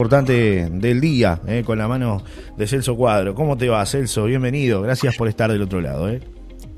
importante del día, eh, con la mano de Celso Cuadro. ¿Cómo te va, Celso? Bienvenido. Gracias por estar del otro lado. Eh.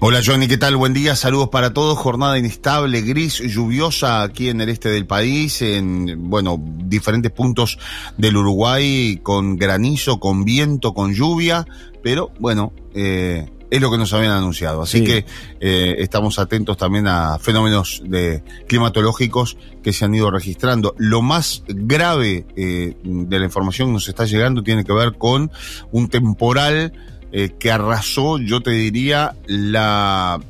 Hola Johnny, ¿qué tal? Buen día, saludos para todos. Jornada inestable, gris, lluviosa aquí en el este del país, en, bueno, diferentes puntos del Uruguay, con granizo, con viento, con lluvia, pero bueno, eh, es lo que nos habían anunciado. Así que eh, estamos atentos también a fenómenos de, climatológicos que se han ido registrando. Lo más grave eh, de la información que nos está llegando tiene que ver con un temporal eh, que arrasó, yo te diría, las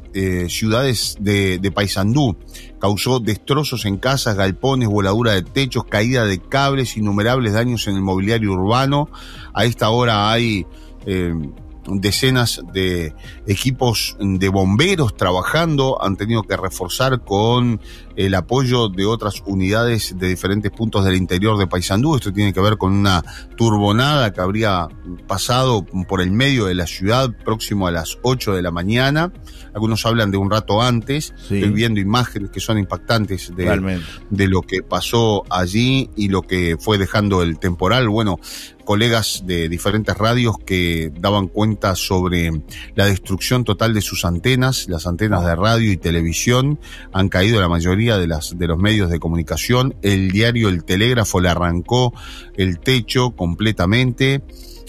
ciudades de, de Paysandú. Causó destrozos en casas, galpones, voladura de techos, caída de cables, innumerables daños en el mobiliario urbano. A esta hora hay decenas de equipos de bomberos trabajando, han tenido que reforzar con el apoyo de otras unidades de diferentes puntos del interior de Paysandú. Esto tiene que ver con una turbonada que habría pasado por el medio de la ciudad próximo a las 8 de la mañana. Algunos hablan de un rato antes. Estoy viendo imágenes que son impactantes de, de lo que pasó allí y lo que fue dejando el temporal. Bueno, colegas de diferentes radios que daban cuenta sobre la destrucción total de sus antenas, las antenas de radio y televisión han caído la mayoría de las de los medios de comunicación, el diario El Telégrafo le arrancó el techo completamente.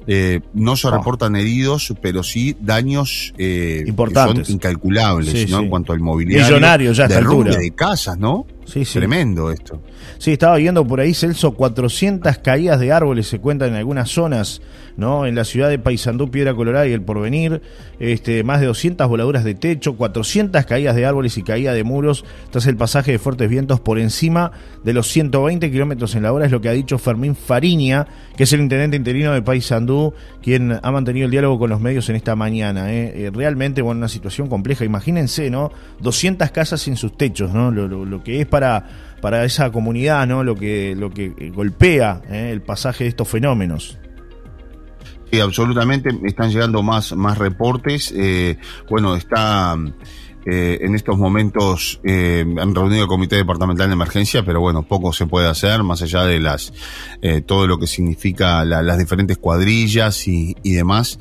Eh, no se ah. reportan heridos, pero sí daños eh, Importantes. son incalculables, ¿no? En cuanto al mobiliario. Millonarios ya de de casas, ¿no? Sí, sí. Tremendo esto. Sí, estaba viendo por ahí, Celso, 400 caídas de árboles se cuentan en algunas zonas, ¿no? En la ciudad de Paysandú, Piedra Colorada y El Porvenir, este, más de 200 voladuras de techo, 400 caídas de árboles y caída de muros tras el pasaje de fuertes vientos por encima de los 120 kilómetros en la hora, es lo que ha dicho Fermín Fariña, que es el intendente interino de Paysandú, quien ha mantenido el diálogo con los medios en esta mañana. ¿eh? eh realmente, bueno, una situación compleja. Imagínense, ¿no? 200 casas sin sus techos, ¿no? Lo, lo que es para para, esa comunidad, ¿no? Lo que, lo que golpea ¿eh? el pasaje de estos fenómenos. Sí, absolutamente. Están llegando más, más reportes. Eh, bueno, está eh, en estos momentos han reunido el Comité Departamental de Emergencia, pero bueno, poco se puede hacer, más allá de las todo lo que significa las diferentes cuadrillas y, y demás.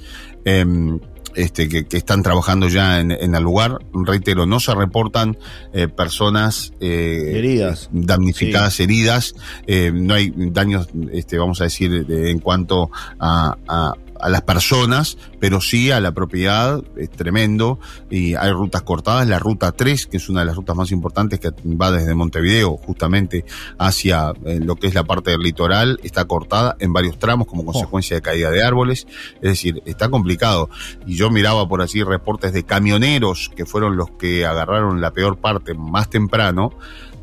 Este, que, están trabajando ya en, el lugar. Reitero, no se reportan eh, personas eh, heridas, damnificadas, heridas. Eh, no hay daños, este, vamos a decir, en cuanto a, a las personas, pero sí a la propiedad, es tremendo, y hay rutas cortadas, la ruta 3, que es una de las rutas más importantes que va desde Montevideo justamente hacia eh, lo que es la parte del litoral, está cortada en varios tramos como consecuencia de caída de árboles, es decir, está complicado. Y yo miraba por así reportes de camioneros que fueron los que agarraron la peor parte más temprano,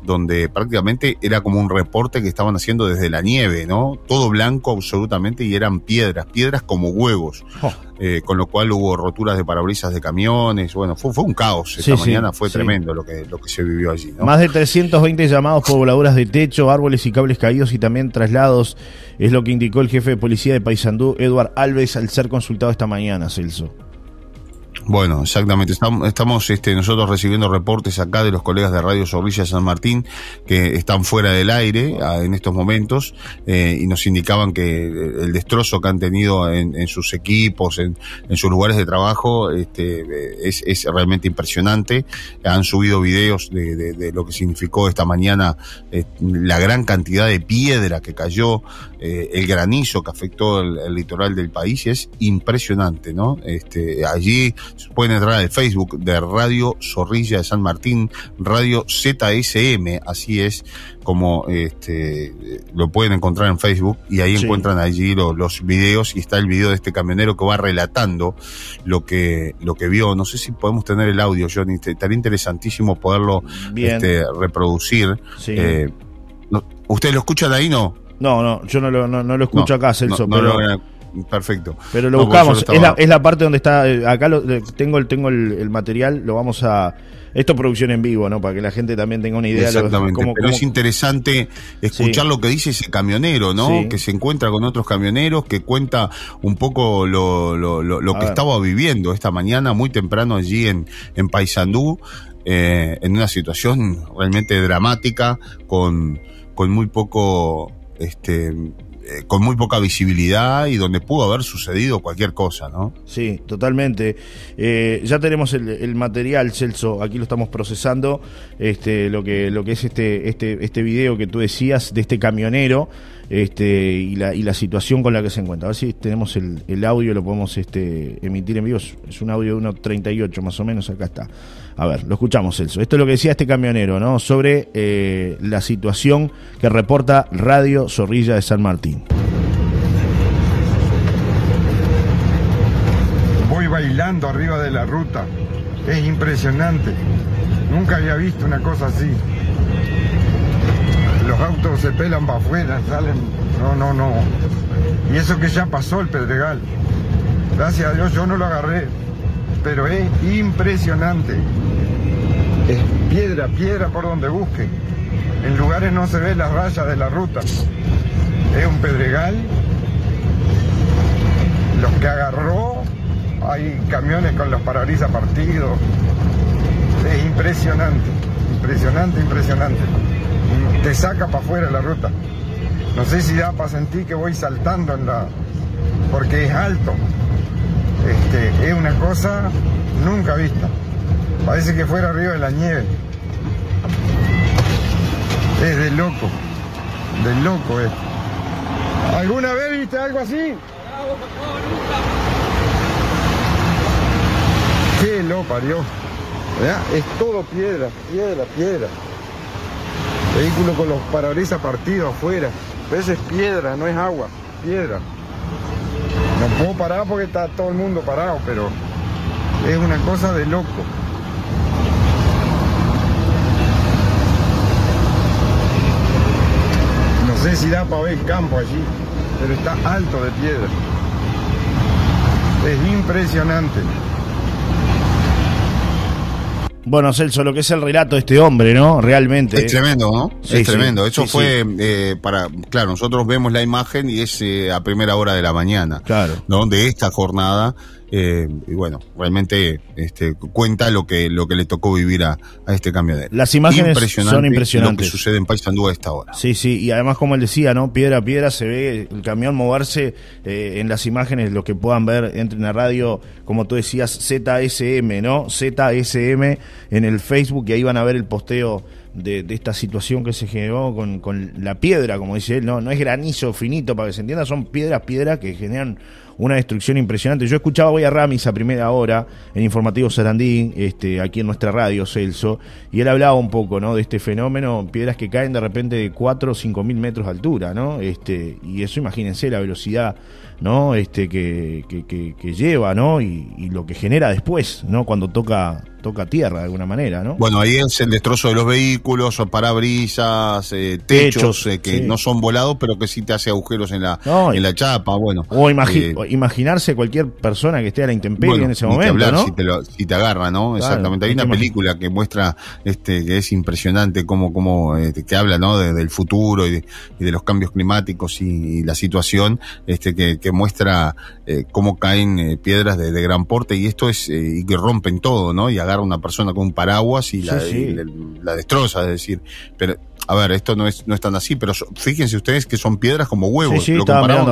donde prácticamente era como un reporte que estaban haciendo desde la nieve, ¿no? Todo blanco absolutamente y eran piedras, piedras como huevos. Oh. Eh, con lo cual hubo roturas de parabrisas de camiones, bueno, fue, fue un caos esta mañana, fue tremendo lo que, lo que se vivió allí. ¿no? Más de 320 llamados por voladuras de techo, árboles y cables caídos y también traslados, es lo que indicó el jefe de policía de Paysandú, Eduard Alves, al ser consultado esta mañana, Celso. Bueno, exactamente. Estamos, este, nosotros recibiendo reportes acá de los colegas de Radio Zorrilla San Martín que están fuera del aire ah, en estos momentos eh, y nos indicaban que el destrozo que han tenido en, sus equipos, en, sus lugares de trabajo, este, es, realmente impresionante. Han subido videos de, lo que significó esta mañana eh, la gran cantidad de piedra que cayó, eh, el granizo que afectó el, litoral del país es impresionante, ¿no? Este, allí pueden entrar al Facebook de Radio Zorrilla de San Martín, Radio ZSM, así es como este, lo pueden encontrar en Facebook y ahí encuentran allí los videos y está el video de este camionero que va relatando lo que, lo que vio. No sé si podemos tener el audio, Johnny, estaría interesantísimo poderlo este, reproducir. Eh, ¿Ustedes lo escuchan ahí, no? No, no, yo no lo, no, lo escucho acá, Celso. pero... Perfecto. Pero lo buscamos. Es, la, es, la, parte donde está. Eh, acá lo, tengo, el, tengo el, material. Lo vamos a. Esto es producción en vivo, ¿no? Para que la gente también tenga una idea. Exactamente. Pero es interesante escuchar lo que dice ese camionero, ¿no? Que se encuentra con otros camioneros, que cuenta un poco lo, lo, lo, que estaba viviendo esta mañana, muy temprano allí en, en Paysandú, eh, en una situación realmente dramática, con, con muy poco este eh, con muy poca visibilidad y donde pudo haber sucedido cualquier cosa, ¿no? Sí, totalmente. Eh, ya tenemos el, material, Celso, aquí lo estamos procesando, este, lo que, lo que es este, este, este video que tú decías de este camionero este, y, la, y la situación con la que se encuentra. A ver si tenemos el, el audio, lo podemos este, emitir en vivo. Es un audio de 1.38 más o menos, acá está. A ver, lo escuchamos, Celso. Esto es lo que decía este camionero, ¿no? Sobre eh, la situación que reporta Radio Zorrilla de San Martín. Voy bailando arriba de la ruta. Es impresionante. Nunca había visto una cosa así los autos se pelan para afuera, salen. No, no, no. Y eso que ya pasó el Pedregal. Gracias a Dios yo no lo agarré. Pero es impresionante. Es piedra, piedra por donde busque. En lugares no se ve las rayas de la ruta. Es un pedregal. Los que agarró, hay camiones con los parabrisas partidos. Es impresionante, impresionante, impresionante te saca para afuera la ruta. No sé si da para sentir que voy saltando en la. porque es alto. Este, es una cosa nunca vista. Parece que fuera arriba de la nieve. Es de loco. De loco es. ¿Alguna vez viste algo así? Qué lo parió. Es todo piedra, piedra, piedra. Vehículo con los parabrisas partidos afuera. Esa es piedra, no es agua, piedra. No puedo parar porque está todo el mundo parado, pero es una cosa de loco. Sé si da para ver el campo allí, pero está alto de piedra. Es impresionante. Bueno, Celso, lo que es el relato de este hombre, ¿no? Realmente. Es tremendo, ¿no? es tremendo. Eso fue eh, para. Claro, nosotros vemos la imagen y es eh, a primera hora de la mañana. Claro. ¿no? De esta jornada. Eh, y bueno, realmente este, cuenta lo que, lo que le tocó vivir a, a este camionero. Las imágenes son impresionantes. Lo que sucede en Paysandú a esta hora. Sí, sí, y además, como él decía, ¿no? Piedra a piedra se ve el camión moverse eh, en las imágenes, lo que puedan ver, entre en la radio, como tú decías, ZSM, ¿no? ZSM en el Facebook, y ahí van a ver el posteo de, esta situación que se generó con, con, la piedra, como dice él, no, no es granizo finito para que se entienda, son piedras, piedras que generan una destrucción impresionante. Yo escuchaba hoy a Ramis a primera hora en Informativo Sarandí, este, aquí en nuestra radio, Celso, y él hablaba un poco, ¿no? De este fenómeno, piedras que caen de repente de 4 o 5 mil metros de altura, ¿no? Este, y eso imagínense la velocidad ¿no? Este, que, que, lleva, ¿no? Y, lo que genera después, ¿no? Cuando toca, toca tierra de alguna manera, ¿no? Bueno, ahí es el destrozo de los vehículos, parabrisas, eh, techos, eh, que no son volados, pero que sí te hace agujeros en la, en la chapa, bueno. O, eh, imaginarse cualquier persona que esté a la intemperie en ese momento, ¿no? Si te, si te agarra, ¿no? Exactamente. Hay una película que muestra, este, que es impresionante, como, como, este, que habla, ¿no? del futuro y de, los cambios climáticos y, la situación, este, que que muestra eh, cómo caen eh, piedras de, gran porte y esto es, eh, y que rompen todo, ¿no? Y agarra una persona con un paraguas y, la, la, destroza, es decir, pero a ver, esto no es, no es tan así, pero fíjense ustedes que son piedras como huevos. Lo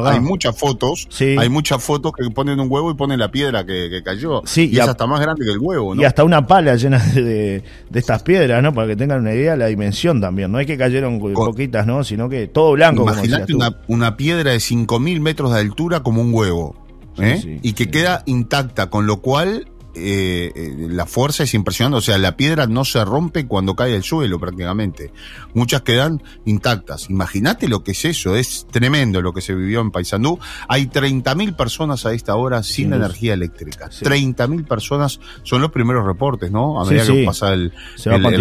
hay muchas fotos, hay muchas fotos que ponen un huevo y ponen la piedra que, cayó. Sí, y, es hasta más grande que el huevo, ¿no? Y hasta una pala llena de, de, estas piedras, ¿no? Para que tengan una idea de la dimensión también. No es que cayeron poquitas, ¿no? Sino que todo blanco. Imagínate una, una piedra de 5.000 metros de altura como un huevo. ¿Eh? y que queda intacta, con lo cual eh, eh, la fuerza es impresionante, o sea, la piedra no se rompe cuando cae al suelo prácticamente. Muchas quedan intactas. Imagínate lo que es eso, es tremendo lo que se vivió en Paysandú. Hay 30.000 personas a esta hora sin energía eléctrica. 30.000 personas son los primeros reportes, ¿no? A medida que pasa el,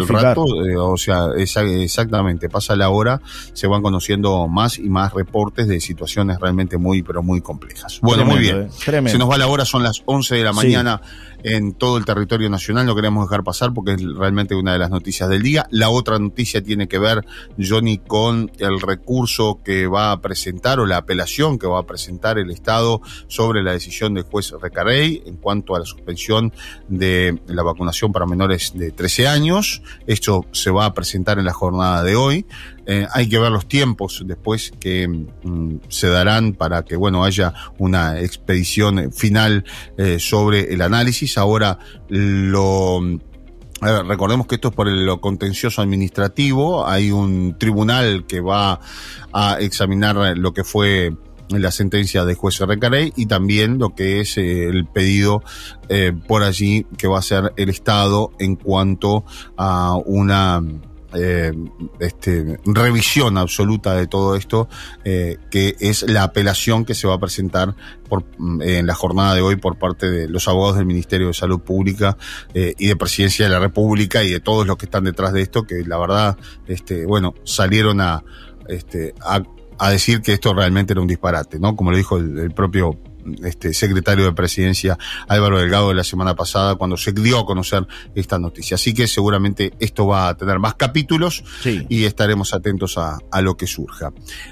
rato, eh, o sea, exactamente, pasa la hora, se van conociendo más y más reportes de situaciones realmente muy, pero muy complejas. Bueno, muy bien. Se nos va la hora, son las 11 de la mañana en todo el territorio nacional, no queremos dejar pasar porque es realmente una de las noticias del día. La otra noticia tiene que ver, Johnny, con el recurso que va a presentar o la apelación que va a presentar el Estado sobre la decisión del juez Recarey en cuanto a la suspensión de la vacunación para menores de 13 años. Esto se va a presentar en la jornada de hoy. Eh, hay que ver los tiempos después que mm, se darán para que, bueno, haya una expedición final eh, sobre el análisis. Ahora lo recordemos que esto es por lo contencioso administrativo. Hay un tribunal que va a examinar lo que fue la sentencia de juez Recarey y también lo que es eh, el pedido por allí que va a hacer el Estado en cuanto a una eh, este, revisión absoluta de todo esto, eh, que es la apelación que se va a presentar mm, en la jornada de hoy por parte de los abogados del Ministerio de Salud Pública eh, y de Presidencia de la República y de todos los que están detrás de esto, que la verdad, este, bueno, salieron a, este, a decir que esto realmente era un disparate, ¿no? Como lo dijo el, el propio este, secretario de presidencia Álvaro Delgado la semana pasada cuando se dio a conocer esta noticia. Así que seguramente esto va a tener más capítulos y estaremos atentos a, a, lo que surja.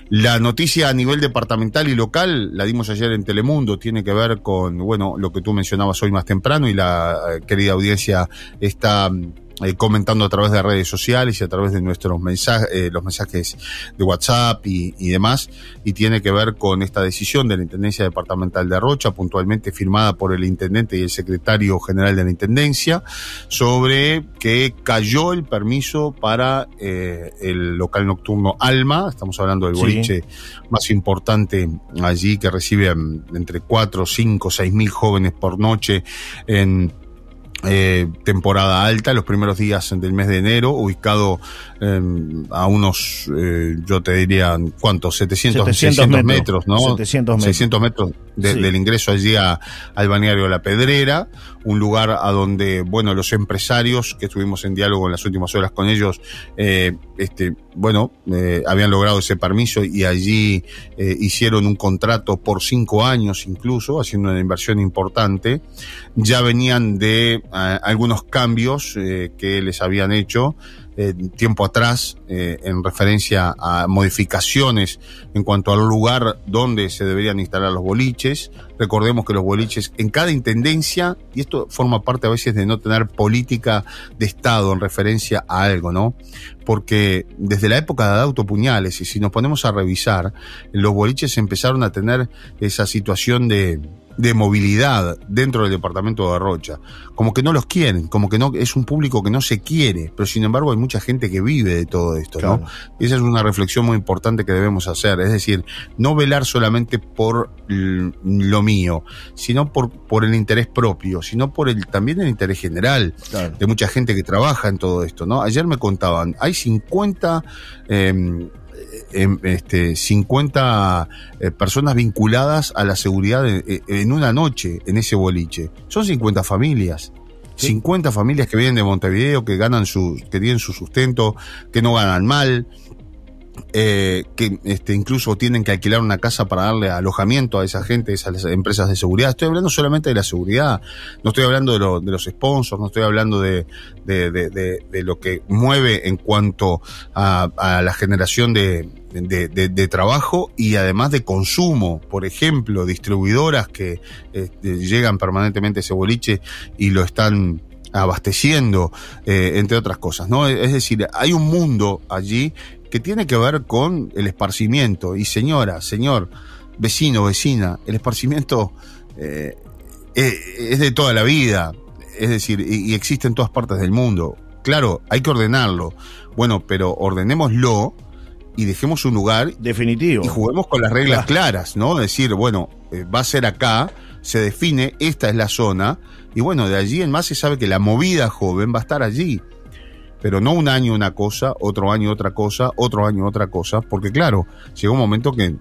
La noticia a nivel departamental y local la dimos ayer en Telemundo, tiene que ver con, bueno, lo que tú mencionabas hoy más temprano y la eh, querida audiencia está eh, comentando a través de redes sociales y a través de nuestros mensajes, eh, los mensajes de WhatsApp y, y, demás, y tiene que ver con esta decisión de la Intendencia Departamental de Rocha, puntualmente firmada por el Intendente y el Secretario General de la Intendencia, sobre que cayó el permiso para eh, el local nocturno Alma, estamos hablando del boliche más importante allí que recibe mm, entre 4, 5, 6 mil jóvenes por noche en eh, temporada alta, los primeros días del mes de enero, ubicado eh, a unos, eh, yo te diría, ¿cuántos? 700, 700 600 metros, ¿no? 700 metros. 600 metros de, sí. del ingreso allí a, al balneario de La Pedrera, un lugar a donde, bueno, los empresarios que estuvimos en diálogo en las últimas horas con ellos, eh, este, bueno, eh, habían logrado ese permiso y allí eh, hicieron un contrato por cinco años incluso, haciendo una inversión importante. Ya venían de algunos cambios que les habían hecho eh, tiempo atrás eh, en referencia a modificaciones en cuanto al lugar donde se deberían instalar los boliches. Recordemos que los boliches en cada intendencia, y esto forma parte a veces de no tener política de Estado en referencia a algo, ¿no? Porque desde la época de Adauto Puñales, y si nos ponemos a revisar, los boliches empezaron a tener esa situación de, de movilidad dentro del departamento de Rocha. Como que no los quieren, como que no es un público que no se quiere, pero sin embargo hay mucha gente que vive de todo esto, claro. ¿no? Y esa es una reflexión muy importante que debemos hacer, es decir, no velar solamente por lo mío, sino por, por el interés propio, sino por el también el interés general claro. de mucha gente que trabaja en todo esto, ¿no? Ayer me contaban, hay 50 eh, en, este, 50 eh, personas vinculadas a la seguridad en, en, una noche en ese boliche. Son 50 familias. ¿Sí? 50 familias que vienen de Montevideo, que ganan su, que tienen su sustento, que no ganan mal, eh, que este, incluso tienen que alquilar una casa para darle alojamiento a esa gente, a esas empresas de seguridad. Estoy hablando solamente de la seguridad, no estoy hablando de, lo, de los sponsors, no estoy hablando de, de, de, lo que mueve en cuanto a, a la generación de, de, trabajo y además de consumo. Por ejemplo, distribuidoras que eh, llegan permanentemente a ese boliche y lo están abasteciendo, eh, entre otras cosas, ¿no? Es decir, hay un mundo allí que tiene que ver con el esparcimiento. Y señora, señor, vecino, vecina, el esparcimiento eh, es de toda la vida, es decir, y, y existe en todas partes del mundo. Claro, hay que ordenarlo. Bueno, pero ordenémoslo y dejemos un lugar definitivo y juguemos con las reglas claras, ¿no? Decir, bueno, eh, va a ser acá, se define, esta es la zona, y bueno, de allí en más se sabe que la movida joven va a estar allí. Pero no un año una cosa, otro año otra cosa, otro año otra cosa, porque claro, llega un momento que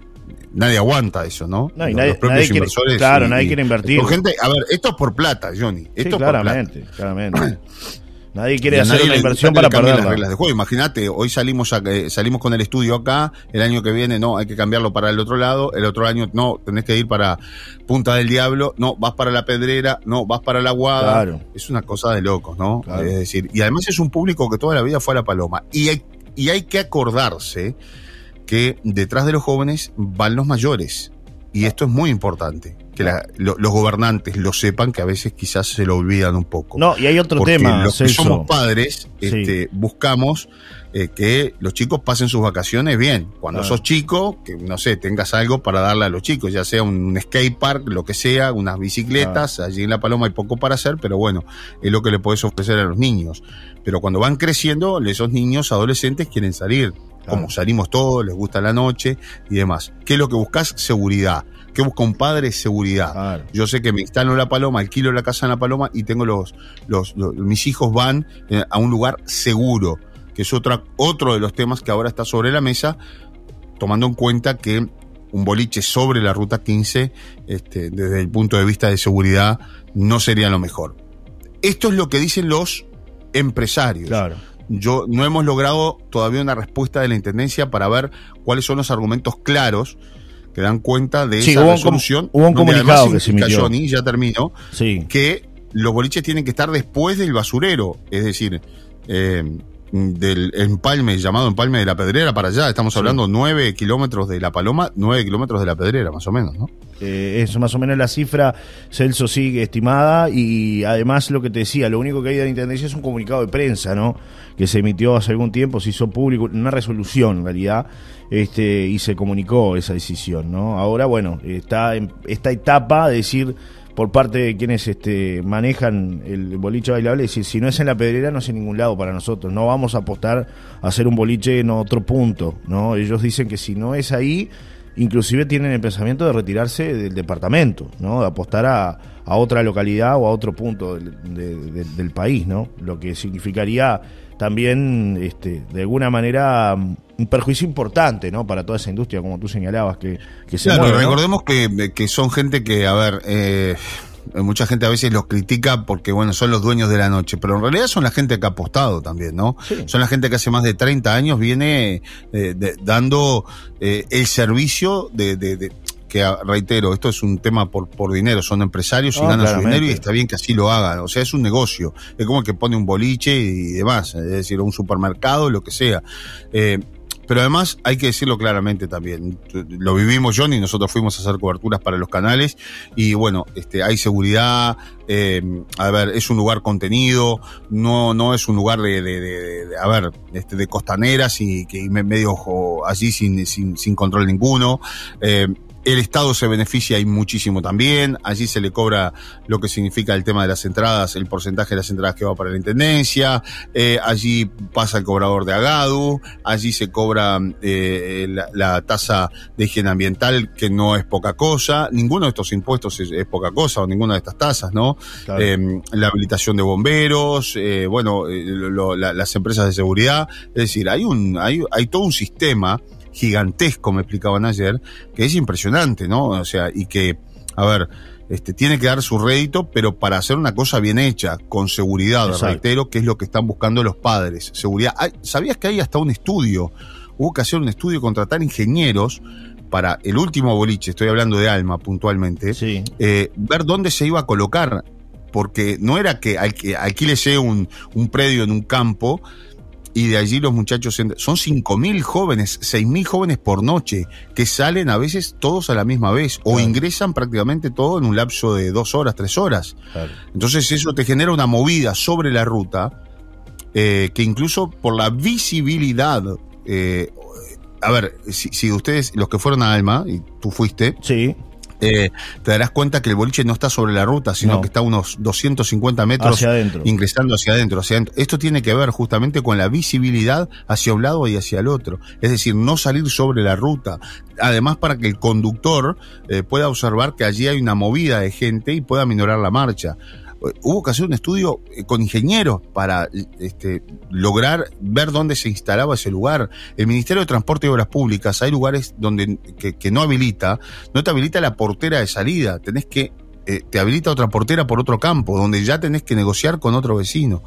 nadie aguanta eso, ¿no? no y nadie, Los propios nadie inversores. Quiere, claro, y, nadie quiere invertir. Gente, a ver, esto es por plata, Johnny. Esto sí, claramente, es por plata. claramente. Nadie quiere hacer una inversión para perder las reglas de juego. Imagínate, hoy salimos a, eh, salimos con el estudio acá, el año que viene no, hay que cambiarlo para el otro lado, el otro año no, tenés que ir para Punta del Diablo, no, vas para la Pedrera, no, vas para la Guada. Claro. Es una cosa de locos, ¿no? Claro. Es decir, y además es un público que toda la vida fue a la Paloma. Y hay, y hay que acordarse que detrás de los jóvenes van los mayores y esto es muy importante, que los gobernantes lo sepan, que a veces quizás se lo olvidan un poco. No, y hay otro tema. Los que somos padres este, buscamos eh, que los chicos pasen sus vacaciones bien. Cuando sos chico, que no sé, tengas algo para darle a los chicos, ya sea un skate park, lo que sea, unas bicicletas. Allí en La Paloma hay poco para hacer, pero bueno, es lo que le puedes ofrecer a los niños. Pero cuando van creciendo, esos niños, adolescentes quieren salir como salimos todos, les gusta la noche y demás. ¿Qué es lo que buscas? Seguridad. ¿Qué busca un padre? Seguridad. Yo sé que me instalo en La Paloma, alquilo la casa en La Paloma y tengo los, los, mis hijos van eh, a un lugar seguro, que es otra, otro de los temas que ahora está sobre la mesa, tomando en cuenta que un boliche sobre la ruta 15, este, desde el punto de vista de seguridad, no sería lo mejor. Esto es lo que dicen los empresarios. Claro yo no hemos logrado todavía una respuesta de la intendencia para ver cuáles son los argumentos claros que dan cuenta de esa resolución. hubo un comunicado que se emitió. ya terminó, sí. que los boliches tienen que estar después del basurero, es decir, eh, del empalme, llamado empalme de la Pedrera para allá. Estamos hablando nueve kilómetros de La Paloma, nueve kilómetros de la Pedrera, más o menos, ¿no? Eh, eso más o menos la cifra, Celso sigue estimada y además lo que te decía, lo único que hay de la Intendencia es un comunicado de prensa, ¿no? Que se emitió hace algún tiempo, se hizo público, una resolución en realidad, este, y se comunicó esa decisión, ¿no? Ahora, bueno, está en esta etapa de decir por parte de quienes este, manejan el boliche bailable, decir, si no es en la pedrera no es en ningún lado para nosotros, no vamos a apostar a hacer un boliche en otro punto, ¿no? Ellos dicen que si no es ahí, inclusive tienen el pensamiento de retirarse del departamento, ¿no? De apostar a, otra localidad o a otro punto del, del país, ¿no? Lo que significaría también, este, de alguna manera, un perjuicio importante, ¿no? Para toda esa industria, como tú señalabas, que, que se Claro, recordemos que, que, son gente que, a ver, eh, mucha gente a veces los critica porque, bueno, son los dueños de la noche, pero en realidad son la gente que ha apostado también, ¿no? Son la gente que hace más de 30 años viene eh, dando eh, el servicio de, de, que reitero, esto es un tema por, por dinero, son empresarios y ganan su dinero y está bien que así lo hagan, o sea, es un negocio, es como que pone un boliche y demás, es decir, un supermercado, lo que sea. Eh, pero además hay que decirlo claramente también. Lo vivimos John y nosotros fuimos a hacer coberturas para los canales y bueno, este, hay seguridad. Eh, a ver, es un lugar contenido, no, no es un lugar de, de, de, a ver, este, de costaneras y que medio allí sin, sin, sin control ninguno. Eh, el Estado se beneficia y muchísimo también. Allí se le cobra lo que significa el tema de las entradas, el porcentaje de las entradas que va para la intendencia. Eh, allí pasa el cobrador de Agadu. Allí se cobra eh, la, tasa de higiene ambiental, que no es poca cosa. Ninguno de estos impuestos es, poca cosa, o ninguna de estas tasas, ¿no? Em, la habilitación de bomberos, eh, bueno, las empresas de seguridad. Es decir, hay un, hay, hay todo un sistema gigantesco, me explicaban ayer, que es impresionante, ¿no? O sea, y que, a ver, este, tiene que dar su rédito, pero para hacer una cosa bien hecha, con seguridad, reitero, que es lo que están buscando los padres. Seguridad. ¿Sabías que hay hasta un estudio? Hubo que hacer un estudio, contratar ingenieros para el último boliche, estoy hablando de Alma puntualmente, eh, ver dónde se iba a colocar, porque no era que alquilese un, un predio en un campo, y de allí los muchachos son 5.000 jóvenes, 6.000 jóvenes por noche que salen a veces todos a la misma vez o ingresan prácticamente todo en un lapso de dos horas, tres horas. Entonces eso te genera una movida sobre la ruta eh, que incluso por la visibilidad, eh, a ver, si, si, ustedes, los que fueron a Alma, y tú fuiste, sí eh, te darás cuenta que el boliche no está sobre la ruta, sino que está unos 250 metros hacia adentro. ingresando hacia adentro, hacia adentro. Esto tiene que ver justamente con la visibilidad hacia un lado y hacia el otro. Es decir, no salir sobre la ruta. Además, para que el conductor eh, pueda observar que allí hay una movida de gente y pueda minorar la marcha hubo que hacer un estudio eh, con ingenieros para este, lograr ver dónde se instalaba ese lugar. El Ministerio de Transporte y Obras Públicas, hay lugares donde que, no habilita, no te habilita la portera de salida, tenés que eh, te habilita otra portera por otro campo, donde ya tenés que negociar con otro vecino.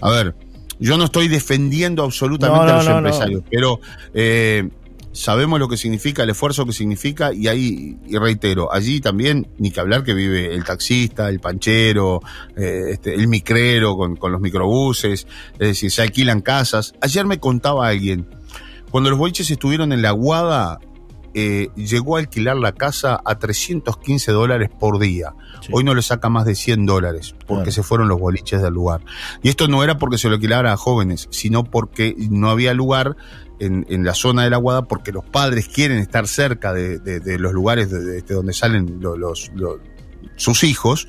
A ver, yo no estoy defendiendo absolutamente a los empresarios, pero eh, sabemos lo que significa, el esfuerzo que significa, y ahí, y reitero, allí también, ni que hablar que vive el taxista, el panchero, eh, este, el micrero con, con los microbuses, es decir, se alquilan casas. Ayer me contaba alguien, cuando los boiches estuvieron en la Guada, eh, llegó a alquilar la casa a 315 dólares por día. Sí. Hoy no le saca más de 100 dólares porque Claro. se fueron los boliches del lugar. Y esto no era porque se lo alquilara a jóvenes, sino porque no había lugar en, en la zona de la Guada porque los padres quieren estar cerca de, los lugares de, de donde salen lo- los, sus hijos.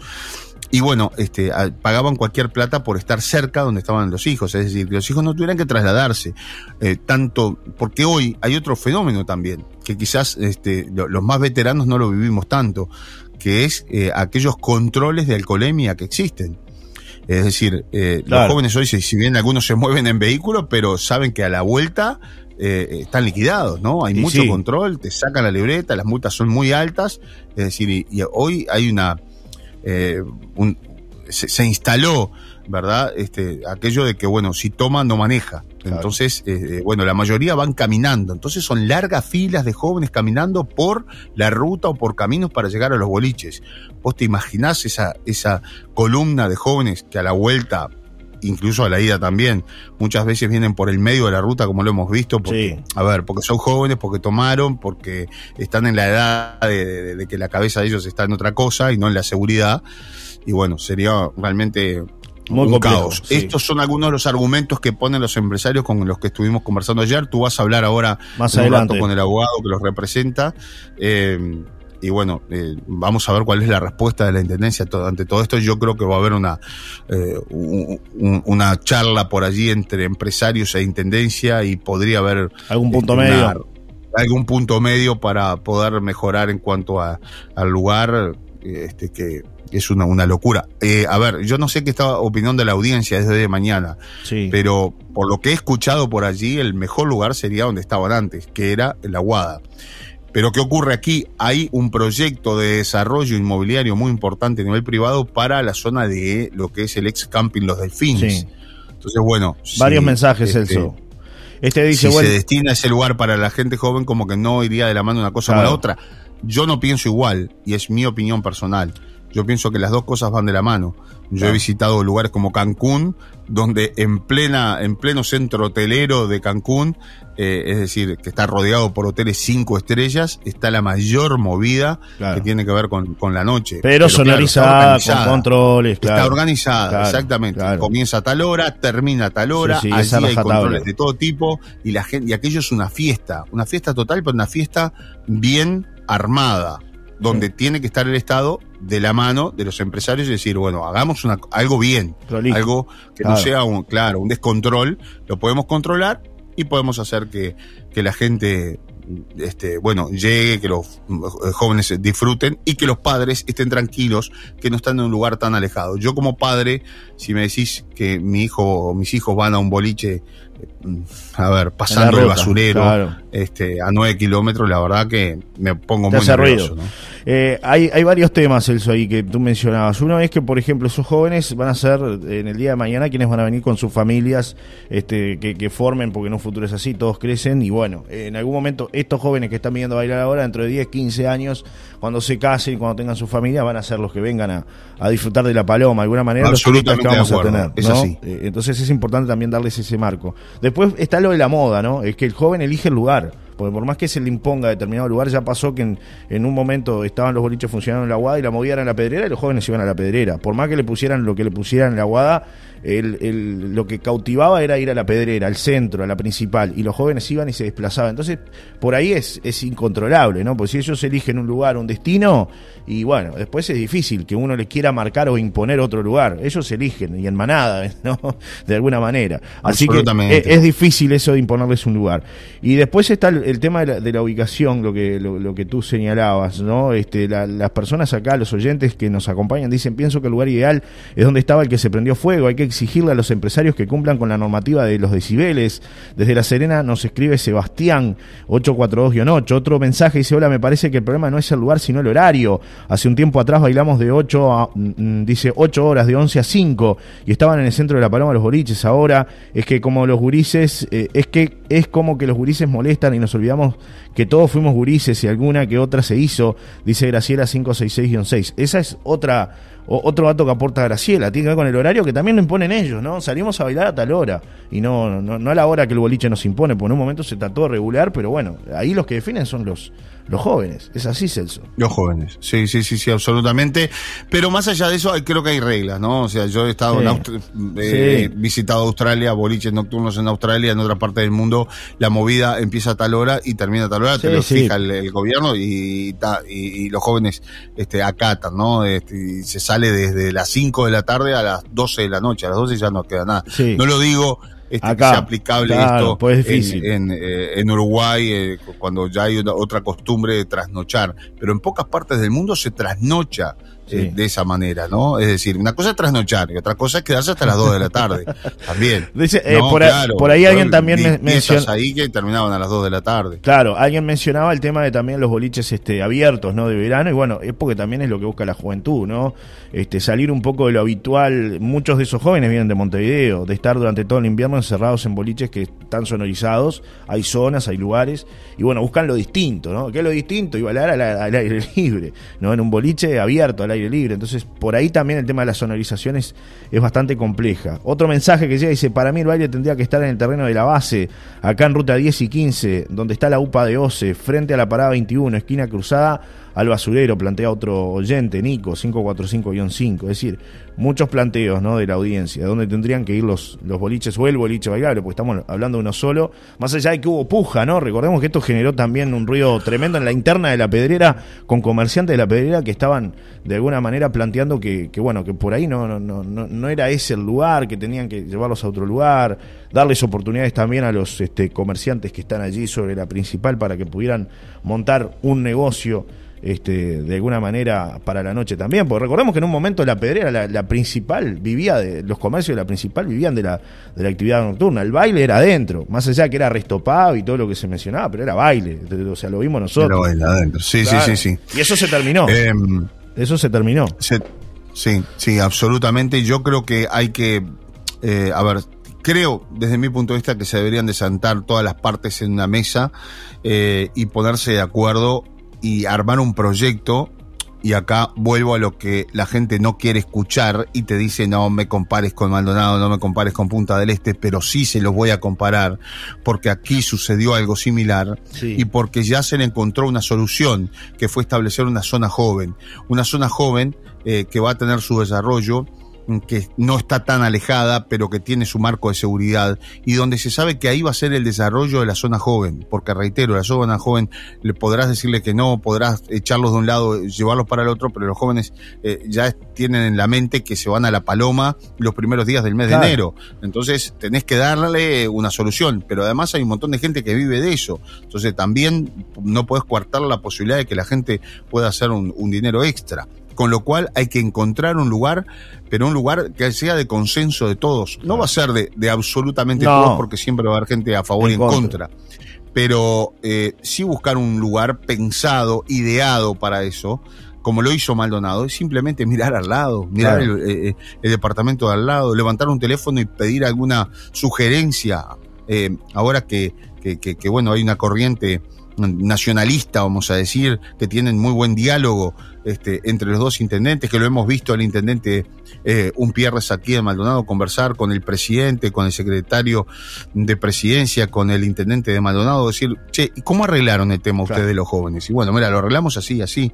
Y bueno, este, pagaban cualquier plata por estar cerca donde estaban los hijos, es decir, que los hijos no tuvieran que trasladarse. Eh, tanto, porque hoy hay otro fenómeno también, que quizás este, lo- los más veteranos no lo vivimos tanto, que es eh, aquellos controles de alcoholemia que existen. Es decir, eh, Claro. los jóvenes hoy, si, bien algunos se mueven en vehículo, pero saben que a la vuelta eh, están liquidados, ¿no? Hay Y mucho sí. control, te sacan la libreta, las multas son muy altas, es decir, y, y hoy hay una... eh, un- se, se instaló, ¿verdad? Este, aquello de que, bueno, si toma, no maneja. Claro. Entonces, eh, bueno, la mayoría van caminando. Entonces son largas filas de jóvenes caminando por la ruta o por caminos para llegar a los boliches. ¿Vos te imaginás esa, esa columna de jóvenes que a la vuelta, incluso a la ida también, muchas veces vienen por el medio de la ruta, como lo hemos visto? Porque, Sí. A ver, porque son jóvenes, porque tomaron, porque están en la edad de, de- de que la cabeza de ellos está en otra cosa y no en la seguridad. Y bueno, sería realmente Muy un complejo, caos. sí. Estos son algunos de los argumentos que ponen los empresarios con los que estuvimos conversando ayer. Tú vas a hablar ahora Más un adelante. rato con el abogado que los representa. Eh, y bueno, eh, vamos a ver cuál es la respuesta de la Intendencia ante todo esto. Yo creo que va a haber una, eh, un- un- una charla por allí entre empresarios e Intendencia y podría haber Algún punto una- medio. algún punto medio para poder mejorar en cuanto a, al lugar, este que es una, una locura. Eh, a ver, yo no sé qué está opinión de la audiencia desde de mañana, Sí. pero por lo que he escuchado por allí, el mejor lugar sería donde estaban antes, que era la Guada. Pero ¿qué ocurre aquí? Hay un proyecto de desarrollo inmobiliario muy importante a nivel privado para la zona de lo que es el ex camping Los Delfines. Sí. Entonces, bueno. Varios mensajes, este, Celso. Este dice, si bueno, se destina ese lugar para la gente joven, como que no iría de la mano una cosa Claro. con la otra. Yo no pienso igual, y es mi opinión personal. Yo pienso que las dos cosas van de la mano. Yo Claro. he visitado lugares como Cancún, donde en plena, en pleno centro hotelero de Cancún, eh, es decir, que está rodeado por hoteles cinco estrellas, está la mayor movida Claro. que tiene que ver con, con la noche. pero, está sonorizada, organizada. con controles, claro. Está organizada, exactamente. Comienza a tal hora, termina a tal hora, Sí, sí, allí hay controles de todo tipo y la gente y aquello es una fiesta, una fiesta total, pero una fiesta bien armada, donde tiene que estar el Estado de la mano de los empresarios y decir, bueno, hagamos una, algo bien, algo que Claro. no sea un, claro, un descontrol, lo podemos controlar y podemos hacer que, que la gente este, bueno, llegue, que los eh, jóvenes disfruten y que los padres estén tranquilos, que no están en un lugar tan alejado. Yo como padre, si me decís que mi hijo o mis hijos van a un boliche, a ver, pasando En el ruta, basurero, claro. este, a nueve kilómetros, la verdad que me pongo Te muy nervioso. Eh, hay, hay varios temas, Celso, ahí que tú mencionabas. Uno es que, por ejemplo, esos jóvenes van a ser en el día de mañana quienes van a venir con sus familias este, que, que formen, porque en un futuro es así, todos crecen. Y bueno, en algún momento, estos jóvenes que están viniendo a bailar ahora, dentro de 10, 15 años, cuando se casen, cuando tengan su familia, van a ser los que vengan a, a disfrutar de la paloma. De alguna manera, los turistas que Absolutamente vamos de a tener. es ¿no? así. Eh, entonces es importante también darles ese marco. Después está lo de la moda, ¿no? Es que el joven elige el lugar. Porque por más que se le imponga determinado lugar, ya pasó que en, en un momento estaban los boliches funcionando en la guada y la movida era en la pedrera y los jóvenes iban a la pedrera. Por más que le pusieran lo que le pusieran en la guada, el, el- lo que cautivaba era ir a la pedrera, al centro, a la principal, y los jóvenes iban y se desplazaban. Entonces, por ahí es, es incontrolable, ¿no? Porque si ellos eligen un lugar, un destino, y bueno, después es difícil que uno le quiera marcar o imponer otro lugar. Ellos eligen, y en manada, ¿no? De alguna manera. Así que es, es difícil eso de imponerles un lugar. Y después está el, el tema de la, ubicación, lo que, lo, lo que tú señalabas, ¿no? Este, la- las personas acá, los oyentes que nos acompañan, dicen, pienso que el lugar ideal es donde estaba el que se prendió fuego, hay que exigirle a los empresarios que cumplan con la normativa de los decibeles. Desde La Serena nos escribe Sebastián, 842-8, otro mensaje dice, hola, me parece que el problema no es el lugar, sino el horario. Hace un tiempo atrás bailamos de 8 a, mm, dice, 8 horas, de 11 a 5, y estaban en el centro de la Paloma los boliches. Ahora es que como los gurises, eh, es que es como que los gurises molestan y nos olvidamos que todos fuimos gurises y alguna que otra se hizo, dice Graciela 566-6. Esa es otra, o- otro dato que aporta Graciela, tiene que ver con el horario que también lo imponen ellos, ¿no? Salimos a bailar a tal hora y no, no, no a la hora que el boliche nos impone, porque en un momento se trató de regular, pero bueno, ahí los que definen son los, los jóvenes. Es así, Celso. Los jóvenes, sí, sí, sí, sí, absolutamente. Pero más allá de eso, creo que hay reglas, ¿no? O sea, yo he estado eh, visitado Australia, boliches nocturnos en Australia, en otra parte del mundo, la movida empieza a tal hora y termina a tal hora, te lo fija el, gobierno y, y, los jóvenes este, acatan, ¿no? Este, y se sale desde las 5 de la tarde a las 12 de la noche, a las 12 ya no queda nada. No lo digo este, que sea aplicable esto pues difícil. En, eh, en, Uruguay, eh, cuando ya hay otra costumbre de trasnochar, pero en pocas partes del mundo se trasnocha eh, de esa manera, ¿no? Es decir, una cosa es trasnochar y otra cosa es quedarse hasta las 2 de la tarde, también. Eh, por, ahí alguien también mencionó... ahí que terminaban a las 2 de la tarde. Claro, alguien mencionaba el tema de también los boliches este, abiertos, ¿no? De verano, y bueno, es porque también es lo que busca la juventud, ¿no? Este, salir un poco de lo habitual. Muchos de esos jóvenes vienen de Montevideo, de estar durante todo el invierno encerrados en boliches que están sonorizados, hay zonas, hay lugares, y bueno, buscan lo distinto, ¿no? ¿Qué es lo distinto? Y bailar al, al aire libre, ¿no? En un boliche abierto, al aire libre. Entonces, por ahí también el tema de las sonorizaciones es bastante compleja. Otro mensaje que llega dice, para mí el baile tendría que estar en el terreno de la base, acá en ruta 10 y 15, donde está la UPA de OCE, frente a la parada 21, esquina cruzada al basurero, plantea otro oyente, Nico, 545-5. Es decir, muchos planteos ¿no? de la audiencia, donde tendrían que ir los, los boliches o el boliche bailable, porque estamos hablando de uno solo. Más allá de que hubo puja, ¿no? Recordemos que esto generó también un ruido tremendo en la interna de la pedrera, con comerciantes de la pedrera que estaban de alguna manera planteando que, que bueno, que por ahí no, no, no, no era ese el lugar, que tenían que llevarlos a otro lugar, darles oportunidades también a los este, comerciantes que están allí sobre la principal para que pudieran montar un negocio este, de alguna manera para la noche también, porque recordemos que en un momento la pedrera, la, principal, vivía de, los comercios de la principal vivían de la, de la actividad nocturna, el baile era adentro, más allá que era restopado y todo lo que se mencionaba, pero era baile, o sea, lo vimos nosotros. Era baile adentro, sí, sí, sí, sí. Y eso se terminó. Em, eso se terminó. sí, sí, absolutamente. Yo creo que hay que, eh, a ver, creo, desde mi punto de vista, que se deberían de sentar todas las partes en una mesa eh, y ponerse de acuerdo y armar un proyecto y acá vuelvo a lo que la gente no quiere escuchar y te dice no me compares con Maldonado, no me compares con Punta del Este, pero sí se los voy a comparar porque aquí sucedió algo similar y porque ya se le encontró una solución que fue establecer una zona joven, una zona joven eh, que va a tener su desarrollo que no está tan alejada, pero que tiene su marco de seguridad y donde se sabe que ahí va a ser el desarrollo de la zona joven, porque reitero, la zona joven le podrás decirle que no, podrás echarlos de un lado, llevarlos para el otro, pero los jóvenes eh, ya tienen en la mente que se van a la paloma los primeros días del mes de enero. Entonces tenés que darle una solución, pero además hay un montón de gente que vive de eso. Entonces también no puedes coartar la posibilidad de que la gente pueda hacer un dinero extra con lo cual hay que encontrar un lugar, pero un lugar que sea de consenso de todos. No va a ser de, absolutamente todos, porque siempre va a haber gente a favor y en contra. Pero eh, sí buscar un lugar pensado, ideado para eso, como lo hizo Maldonado, es simplemente mirar al lado, mirar eh, el, departamento de al lado, levantar un teléfono y pedir alguna sugerencia. Eh, ahora que, que, que, bueno, hay una corriente nacionalista, vamos a decir, que tienen muy buen diálogo este, entre los dos intendentes, que lo hemos visto al intendente eh, Pierres aquí en Maldonado conversar con el presidente, con el secretario de presidencia, con el intendente de Maldonado, decir, che, ¿cómo arreglaron el tema ustedes de los jóvenes? Y bueno, mira, lo arreglamos así, así.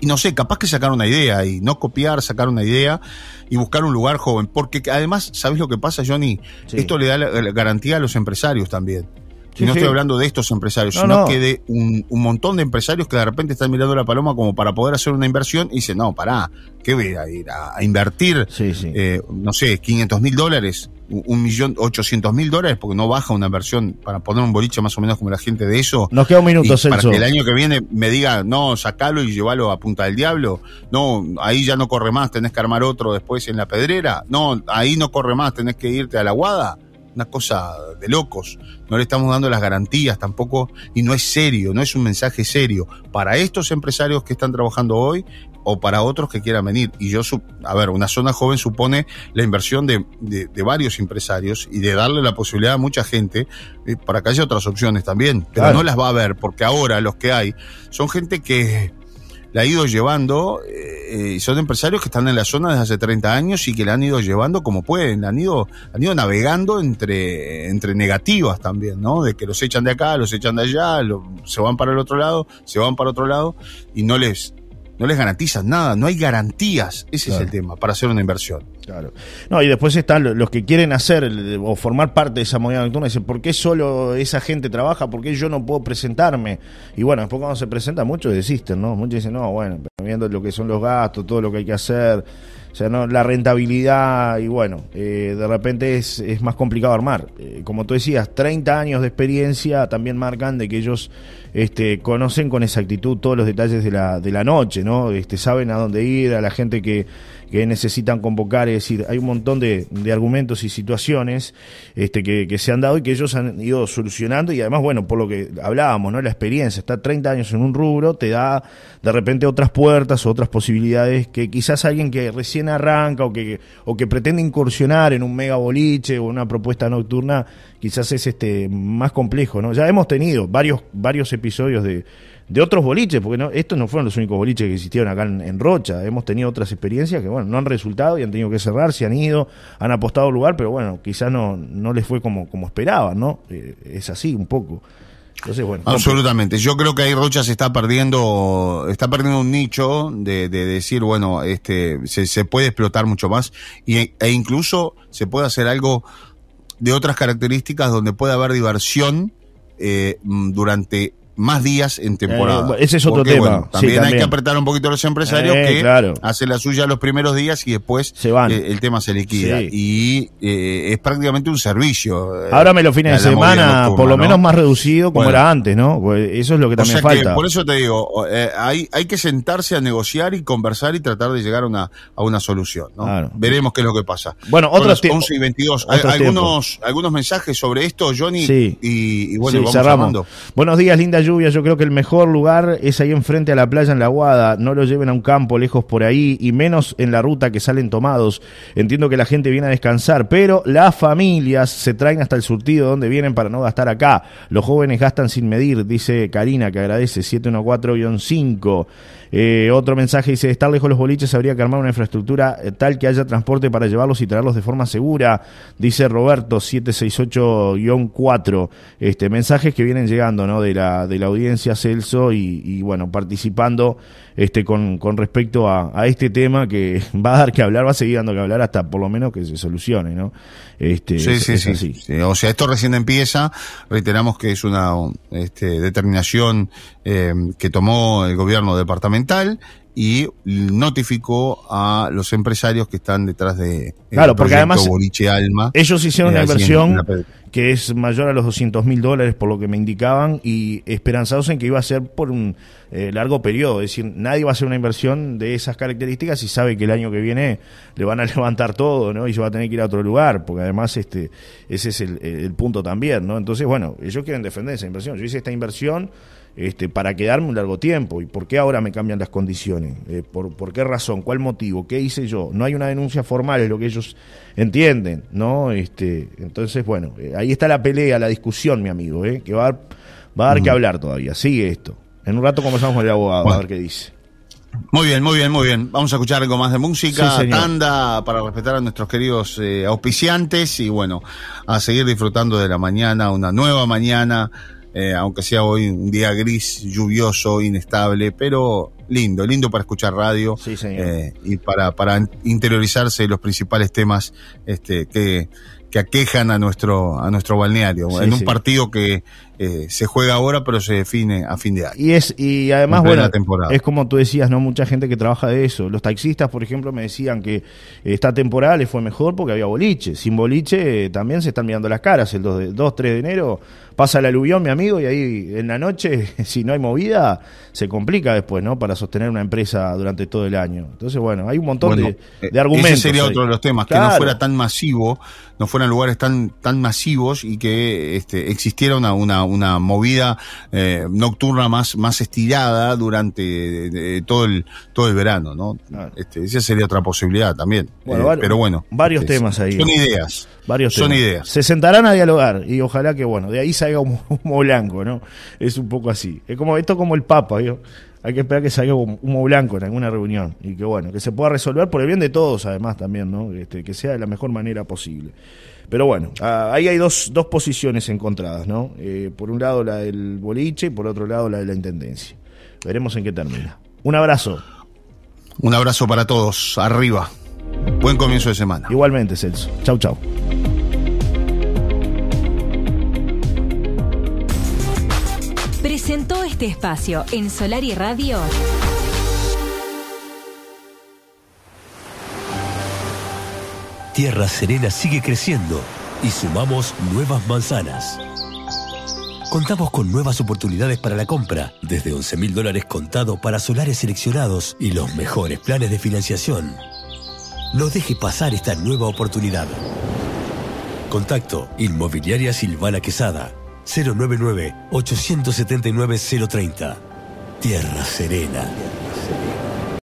Y no sé, capaz que sacar una idea y no copiar, sacar una idea y buscar un lugar joven. Porque además, ¿sabes lo que pasa, Johnny? Esto le da la garantía a los empresarios también y no estoy hablando de estos empresarios, sino que de un, montón de empresarios que de repente están mirando la paloma como para poder hacer una inversión y dicen, no, pará, ¿qué voy a ir a, invertir? Eh, no sé, 500 mil dólares, un millón, 800 mil dólares, porque no baja una inversión para poner un boliche más o menos como la gente de eso. Nos queda un minuto, Para que el año que viene me diga, no, sacalo y llévalo a punta del diablo. No, ahí ya no corre más, tenés que armar otro después en la pedrera. No, ahí no corre más, tenés que irte a la guada una cosa de locos. No le estamos dando las garantías tampoco y no es serio, no es un mensaje serio para estos empresarios que están trabajando hoy o para otros que quieran venir. Y yo, a ver, una zona joven supone la inversión de, de, varios empresarios y de darle la posibilidad a mucha gente eh, para que haya otras opciones también, pero no las va a haber porque ahora los que hay son gente que la ha ido llevando, eh, son empresarios que están en la zona desde hace 30 años y que la han ido llevando como pueden, han ido, han ido navegando entre, entre negativas también, ¿no? De que los echan de acá, los echan de allá, se van para el otro lado, se van para otro lado y no les, no les garantizan nada, no hay garantías, ese es el tema, para hacer una inversión. Claro. No, y después están los que quieren hacer o formar parte de esa movida nocturna, dicen, ¿por qué solo esa gente trabaja? ¿Por qué yo no puedo presentarme? Y bueno, después cuando se presenta, muchos desisten, ¿no? Muchos dicen, no, bueno, viendo lo que son los gastos, todo lo que hay que hacer, o sea, no, la rentabilidad y bueno, eh, de repente es, es, más complicado armar. Eh, como tú decías, 30 años de experiencia también marcan de que ellos este, conocen con exactitud todos los detalles de la, de la noche, ¿no? Este, saben a dónde ir, a la gente que, que necesitan convocar, es decir, hay un montón de, de argumentos y situaciones este, que, que, se han dado y que ellos han ido solucionando y además, bueno, por lo que hablábamos, ¿no? La experiencia, estar 30 años en un rubro te da de repente otras puertas, otras posibilidades que quizás alguien que recién arranca o que, o que pretende incursionar en un mega boliche o una propuesta nocturna, quizás es este más complejo, ¿no? Ya hemos tenido varios, varios episodios de, de otros boliches, porque no, estos no fueron los únicos boliches que existieron acá en, Rocha. Hemos tenido otras experiencias que, bueno, no han resultado y han tenido que cerrar, se han ido, han apostado lugar, pero bueno, quizás no, no les fue como, como esperaban, ¿no? Eh, es así un poco. Absolutamente. Yo creo que ahí Rocha se está perdiendo, está perdiendo un nicho de, de decir, bueno, este, se, puede explotar mucho más y, e incluso se puede hacer algo de otras características donde puede haber diversión eh, durante más días en temporada. Eh, ese es otro tema. también, hay que apretar un poquito a los empresarios eh, que hacen la suya los primeros días y después se van. Eh, el tema se liquida. Y es prácticamente un servicio. Ahora me lo fines de semana, por lo menos más reducido como era antes, ¿no? Pues eso es lo que también falta. por eso te digo, hay, hay que sentarse a negociar y conversar y tratar de llegar a una, a una solución. ¿no? Veremos qué es lo que pasa. Bueno, otros 11 y 22. algunos, algunos mensajes sobre esto, Johnny. Y, y, bueno, vamos cerramos. Buenos días, linda yo creo que el mejor lugar es ahí enfrente a la playa en la Guada, no lo lleven a un campo lejos por ahí y menos en la ruta que salen tomados. Entiendo que la gente viene a descansar, pero las familias se traen hasta el surtido donde vienen para no gastar acá. Los jóvenes gastan sin medir, dice Karina, que agradece 714-5. Eh, otro mensaje dice, estar lejos de los boliches habría que armar una infraestructura eh, tal que haya transporte para llevarlos y traerlos de forma segura, dice Roberto 768-4. Este, mensajes que vienen llegando ¿no? de, la, de la audiencia Celso y, bueno, participando este, con, con respecto a, este tema que va a dar que hablar, va a seguir dando que hablar hasta por lo menos que se solucione, ¿no? Este, sí, sí, sí, O sea, esto recién empieza, reiteramos que es una este, determinación eh, que tomó el gobierno departamental y notificó a los empresarios que están detrás de claro porque además Alma, ellos hicieron una eh, inversión que es mayor a los 200 mil dólares por lo que me indicaban y esperanzados en que iba a ser por un eh, largo periodo. Es decir nadie va a hacer una inversión de esas características y sabe que el año que viene le van a levantar todo no y se va a tener que ir a otro lugar porque además este ese es el, el punto también no entonces bueno ellos quieren defender esa inversión. Yo hice esta inversión este, para quedarme un largo tiempo. ¿Y por qué ahora me cambian las condiciones? Eh, por, ¿Por qué razón? ¿Cuál motivo? ¿Qué hice yo? No hay una denuncia formal, es lo que ellos entienden, ¿no? Este, entonces, bueno, eh, ahí está la pelea, la discusión, mi amigo, ¿eh? que va a, va a dar que hablar todavía. Sigue esto. En un rato conversamos con el abogado, a ver qué dice. Muy bien, muy bien, muy bien. Vamos a escuchar algo más de música, tanda para respetar a nuestros queridos eh, auspiciantes y bueno, a seguir disfrutando de la mañana, una nueva mañana eh, aunque sea hoy un día gris, lluvioso, inestable, pero lindo, lindo para escuchar radio eh, y para, para interiorizarse los principales temas este, que, que aquejan a nuestro, a nuestro balneario, en un partido que eh, se juega ahora, pero se define a fin de año. Y es, y además, bueno, es como tú decías, ¿no? Mucha gente que trabaja de eso. Los taxistas, por ejemplo, me decían que esta temporada les fue mejor porque había boliche. Sin boliche también se están mirando las caras. El 2, de, 2 3 de enero pasa el aluvión, mi amigo, y ahí en la noche, si no hay movida, se complica después, ¿no? Para sostener una empresa durante todo el año. Entonces, bueno, hay un montón de, de, eh, argumentos. Ese sería otro de los temas, que no fuera tan masivo, no fueran lugares tan, tan masivos y que este, existiera una, una, una movida eh, nocturna más, más estirada durante todo el, todo el verano, ¿no? Este, esa sería otra posibilidad también. Eh, pero bueno. Varios este, temas ahí. Son ideas. Varios Son ideas. Se sentarán a dialogar y ojalá que, bueno, de ahí salga un humo blanco, ¿no? Es un poco así. Es como esto como el Papa, ¿vio? hay que esperar que salga humo blanco en alguna reunión y que bueno, que se pueda resolver por el bien de todos además también, ¿no? Este, que sea de la mejor manera posible. Pero bueno, ah, ahí hay dos, dos posiciones encontradas, ¿no? Eh, por un lado la del boliche y por otro lado la de la intendencia. Veremos en qué termina. Un abrazo. Un abrazo para todos. Arriba. Buen comienzo de semana. Igualmente, Celso. Chau, chau. Presentó este espacio en Solar y Radio. Tierra Serena sigue creciendo y sumamos nuevas manzanas. Contamos con nuevas oportunidades para la compra, desde 11 mil dólares contado para solares seleccionados y los mejores planes de financiación. No deje pasar esta nueva oportunidad. Contacto Inmobiliaria Silvana Quesada 099 879 030. Tierra Serena.